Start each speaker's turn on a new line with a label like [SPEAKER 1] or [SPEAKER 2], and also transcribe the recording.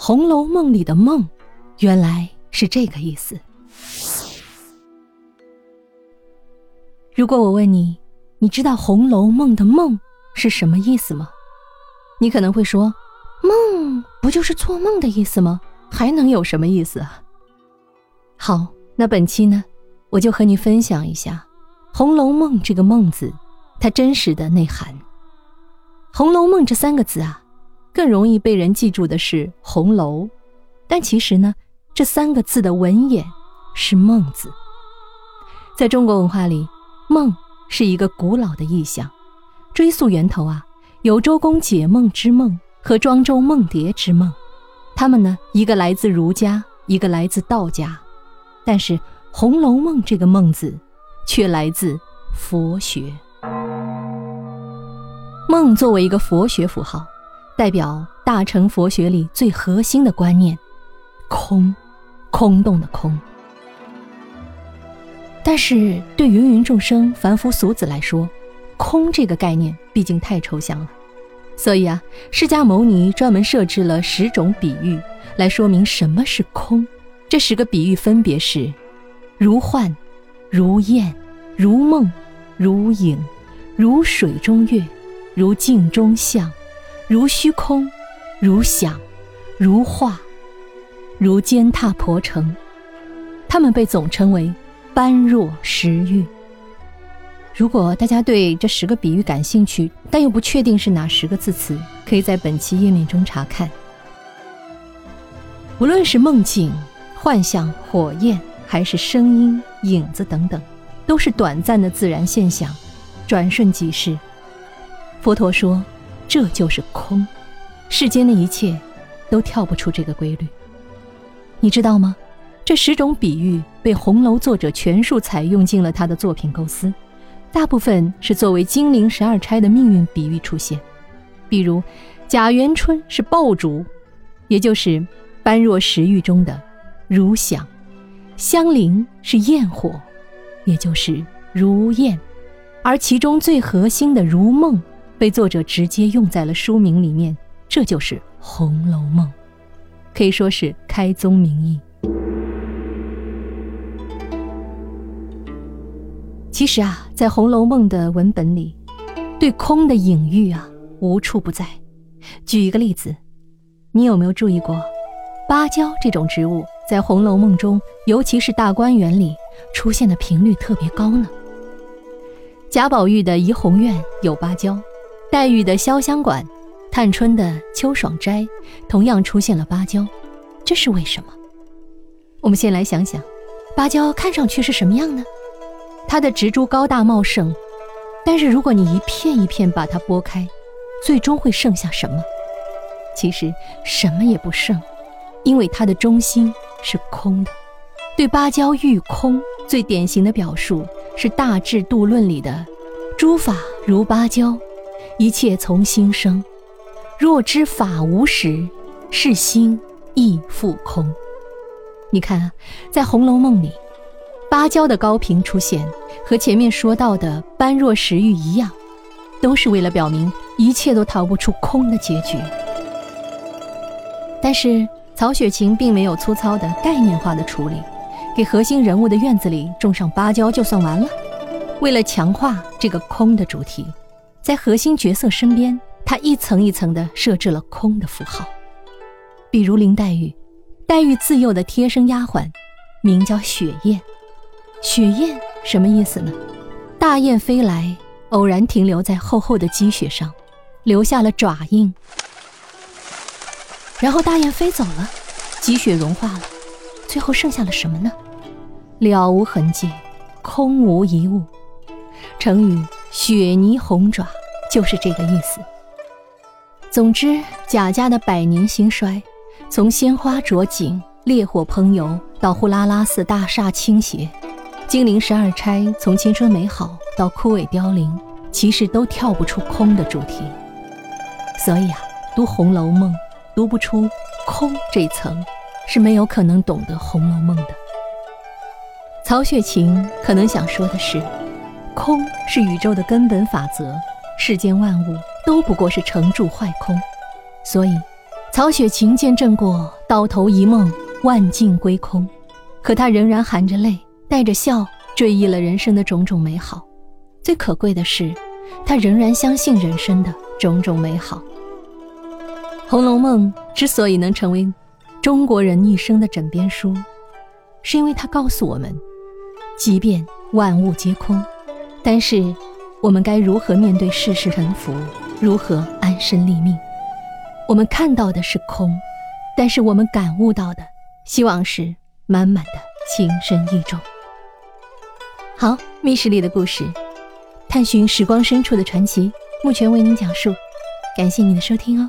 [SPEAKER 1] 红楼梦》里的梦，原来是这个意思。如果我问你，你知道《红楼梦》的梦是什么意思吗？你可能会说，梦不就是做梦的意思吗？还能有什么意思啊？好，那本期呢，我就和你分享一下《红楼梦》这个“梦”字，它真实的内涵。《红楼梦》这三个字啊。更容易被人记住的是红楼，但其实呢，这三个字的文眼是梦字。在中国文化里，梦是一个古老的意象，追溯源头啊，有周公解梦之梦和庄周梦蝶之梦。他们呢，一个来自儒家，一个来自道家，但是《红楼梦》这个梦字，却来自佛学。梦作为一个佛学符号。代表大乘佛学里最核心的观念，空，空洞的空。但是对芸芸众生、凡夫俗子来说，空这个概念毕竟太抽象了，所以啊，释迦牟尼专门设置了十种比喻来说明什么是空。这十个比喻分别是：如幻，如焰，如梦，如影，如水中月，如镜中像。如虚空，如想，如画，如践踏婆城，他们被总称为般若十喻。如果大家对这十个比喻感兴趣，但又不确定是哪十个字词，可以在本期页面中查看。无论是梦境、幻象、火焰，还是声音、影子等等，都是短暂的自然现象，转瞬即逝。佛陀说。这就是空，世间的一切都跳不出这个规律。你知道吗？这十种比喻被红楼作者全数采用进了他的作品构思，大部分是作为金陵十二钗的命运比喻出现。比如，贾元春是爆竹，也就是般若十喻中的如响；香菱是焰火，也就是如焰；而其中最核心的如梦。被作者直接用在了书名里面，这就是《红楼梦》，可以说是开宗明义。其实啊，在《红楼梦》的文本里，对空的隐喻啊无处不在。举一个例子，你有没有注意过，芭蕉这种植物在《红楼梦》中，尤其是大观园里出现的频率特别高呢？贾宝玉的怡红院有芭蕉。黛玉的潇湘馆，探春的秋爽斋，同样出现了芭蕉，这是为什么？我们先来想想，芭蕉看上去是什么样呢？它的植株高大茂盛，但是如果你一片一片把它剥开，最终会剩下什么？其实什么也不剩，因为它的中心是空的。对芭蕉遇空最典型的表述是《大智度论》里的“诸法如芭蕉”。一切从心生，若知法无实，是心亦复空。你看啊，在《红楼梦》里，芭蕉的高频出现，和前面说到的般若实喻一样，都是为了表明一切都逃不出空的结局。但是曹雪芹并没有粗糙的概念化的处理，给核心人物的院子里种上芭蕉就算完了。为了强化这个空的主题。在核心角色身边，他一层一层地设置了空的符号，比如林黛玉，黛玉自幼的贴身丫鬟，名叫雪雁。雪雁什么意思呢？大雁飞来，偶然停留在厚厚的积雪上，留下了爪印，然后大雁飞走了，积雪融化了，最后剩下了什么呢？了无痕迹，空无一物。成语。雪泥红爪就是这个意思。总之，贾家的百年兴衰，从鲜花着锦、烈火烹油到呼啦啦寺大厦倾斜，金陵十二钗从青春美好到枯萎凋零，其实都跳不出空的主题。所以啊，读《红楼梦》，读不出空这层，是没有可能懂得《红楼梦》的。曹雪芹可能想说的是。空是宇宙的根本法则，世间万物都不过是成住坏空，所以，曹雪芹见证过“到头一梦，万境归空”，可他仍然含着泪，带着笑，追忆了人生的种种美好。最可贵的是，他仍然相信人生的种种美好。《红楼梦》之所以能成为中国人一生的枕边书，是因为它告诉我们，即便万物皆空，但是我们该如何面对世事沉浮，如何安身立命？我们看到的是空，但是我们感悟到的，希望是满满的情深意重。好，密室里的故事，探寻时光深处的传奇，目前为您讲述。感谢你的收听哦。